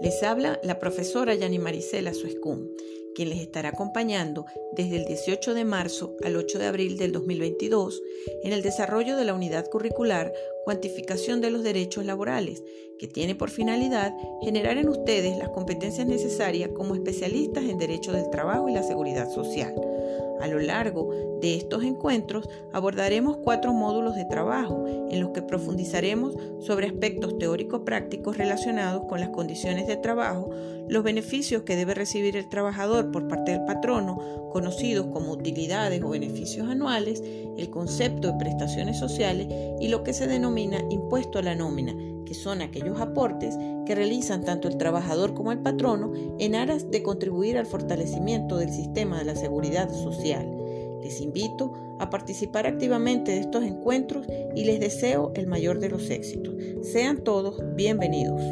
Les habla la profesora Yani Marisela Suescum, quien les estará acompañando desde el 18 de marzo al 8 de abril del 2022 en el desarrollo de la unidad curricular Cuantificación de los Derechos Laborales, que tiene por finalidad generar en ustedes las competencias necesarias como especialistas en Derecho del Trabajo y la Seguridad Social. A lo largo de estos encuentros abordaremos cuatro módulos de trabajo en los que profundizaremos sobre aspectos teórico-prácticos relacionados con las condiciones de trabajo, los beneficios que debe recibir el trabajador por parte del patrono, conocidos como utilidades o beneficios anuales, el concepto de prestaciones sociales y lo que se denomina impuesto a la nómina, que son aquellos aportes que realizan tanto el trabajador como el patrono en aras de contribuir al fortalecimiento del sistema de la seguridad social. Les invito a participar activamente de estos encuentros y les deseo el mayor de los éxitos. Sean todos bienvenidos.